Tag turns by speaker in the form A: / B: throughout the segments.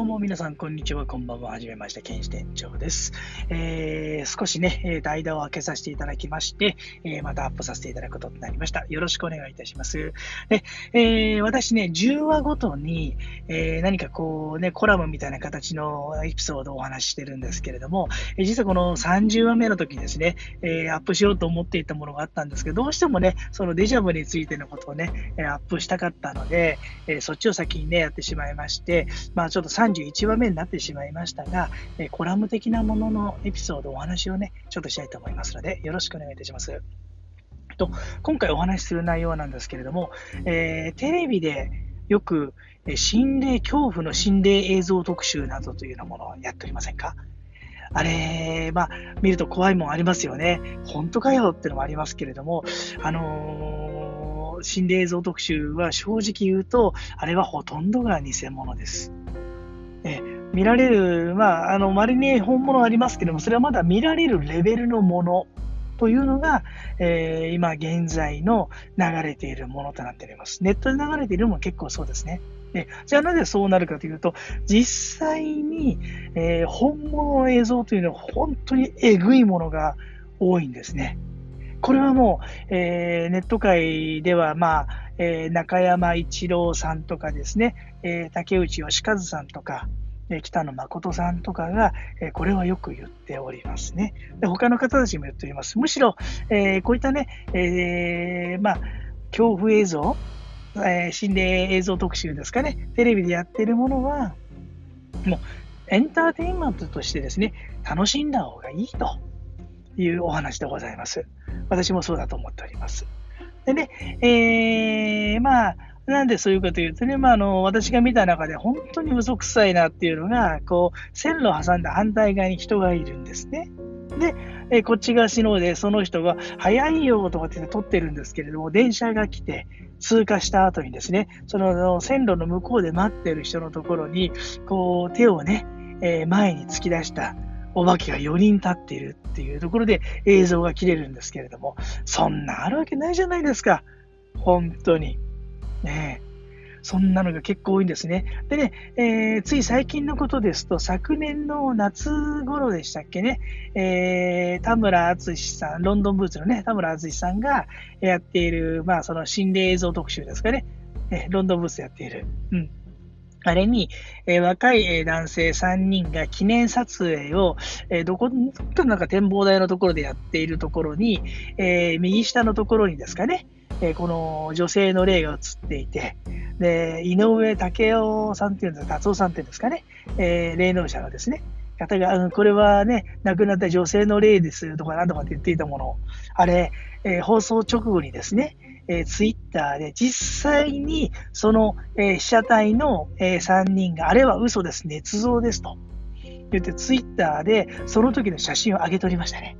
A: どうも皆さん、こんにちは、こんばんは。はじめまして、ケンシ店長です。えー、少しね、代打を開けさせていただきまして、えー、またアップさせていただくことになりました。よろしくお願いいたします。で、えー、私ね、10話ごとに、えー、何かこうね、コラムみたいな形のエピソードをお話ししてるんですけれども、え、実はこの30話目の時にですね、え、アップしようと思っていたものがあったんですけど、どうしてもね、そのデジャブについてのことをね、アップしたかったので、え、そっちを先にね、やってしまいまして、まあちょっと30 31話目になってしまいましたが、えコラム的なもののエピソード、お話をね、ちょっとしたいと思いますので、よろしくお願いいたします。と今回お話しする内容なんですけれども、えー、テレビでよく心霊、恐怖の心霊映像特集などというようなものをやっておりませんか？あれ、まあ、見ると怖いもんありますよね。本当かよってのもありますけれども、あのー、心霊映像特集は正直言うと、あれはほとんどが偽物です。え見られる、まあ、あの、稀に本物ありますけども、それはまだ見られるレベルのものというのが、えー、今現在の流れているものとなっております。ネットで流れているのも結構そうですね。でじゃあなぜそうなるかというと、実際に、えー、本物の映像というのは本当にえぐいものが多いんですね。これはもう、えー、ネット界では、まあ、えー、中山一郎さんとかですね、えー、竹内義和さんとか、え北野誠さんとかが、えこれはよく言っておりますね。で他の方たちも言っております。むしろ、えこういったね、えまあ、恐怖映像、え心霊映像特集ですかね、テレビでやってるものは、もうエンターテインメントとしてですね、楽しんだ方がいいというお話でございます。私もそうだと思っております。でね、えー、まあ、なんでそういうかというとね、まあ、あの、私が見た中で本当に嘘くさいなっていうのが、こう、線路を挟んだ反対側に人がいるんですね。で、えこっち側しので、その人が、早いよとかって撮ってるんですけれども、電車が来て、通過した後にですね、その線路の向こうで待ってる人のところに、こう、手をね、え前に突き出したお化けが4人立っているっていうところで映像が切れるんですけれども、そんなあるわけないじゃないですか。本当に。ねえそんなのが結構多いんですね。でね、えー、つい最近のことですと、昨年の夏頃でしたっけね、えー、田村淳さん、ロンドンブーツのね、田村淳さんがやっている、まあ、その心霊映像特集ですかね、えー、ロンドンブーツやっている。うん。あれに、えー、若い、え、男性3人が記念撮影を、えー、どこかなんか展望台のところでやっているところに、え右下のところにですかね、えこの女性の霊が映っていて、で、井上武雄さんっていうんですか、達夫さんっていうんですかね、え霊能者のですね、方が、うん、これはね、亡くなった女性の霊ですとかなんとかって言っていたもの、あれ、え放送直後にですね、えー、ツイッターで実際にその、えー、被写体の、えー、3人が、あれは嘘です、捏造ですと言ってツイッターでその時の写真を上げておりましたね。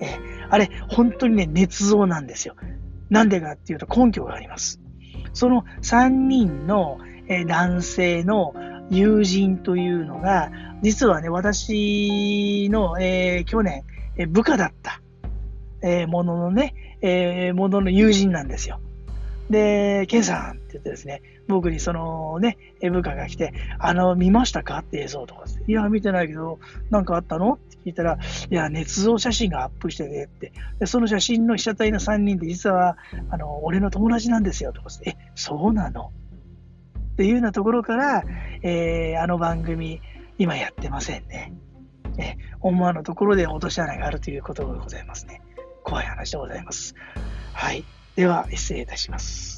A: えー、あれ、本当にね、捏造なんですよ。なんでかっていうと根拠があります。その3人の、えー、男性の友人というのが、実はね、私の、えー、去年、え、部下だった、えー、もののね、えー、ものの友人なんですよ。で、ケンさんって言ってですね、僕にそのね、部下が来て、あの、見ましたかって映像とかいや、見てないけど、なんかあったのって聞いたら、いや、捏造写真がアップしててって。で、その写真の被写体の3人で、実は、あの、俺の友達なんですよとかえ、そうなの？っていうようなところから、えー、あの番組、今やってませんね。え、思わぬところで落とし穴があるということでございますね。怖い話でございます。はい。では、失礼いたします。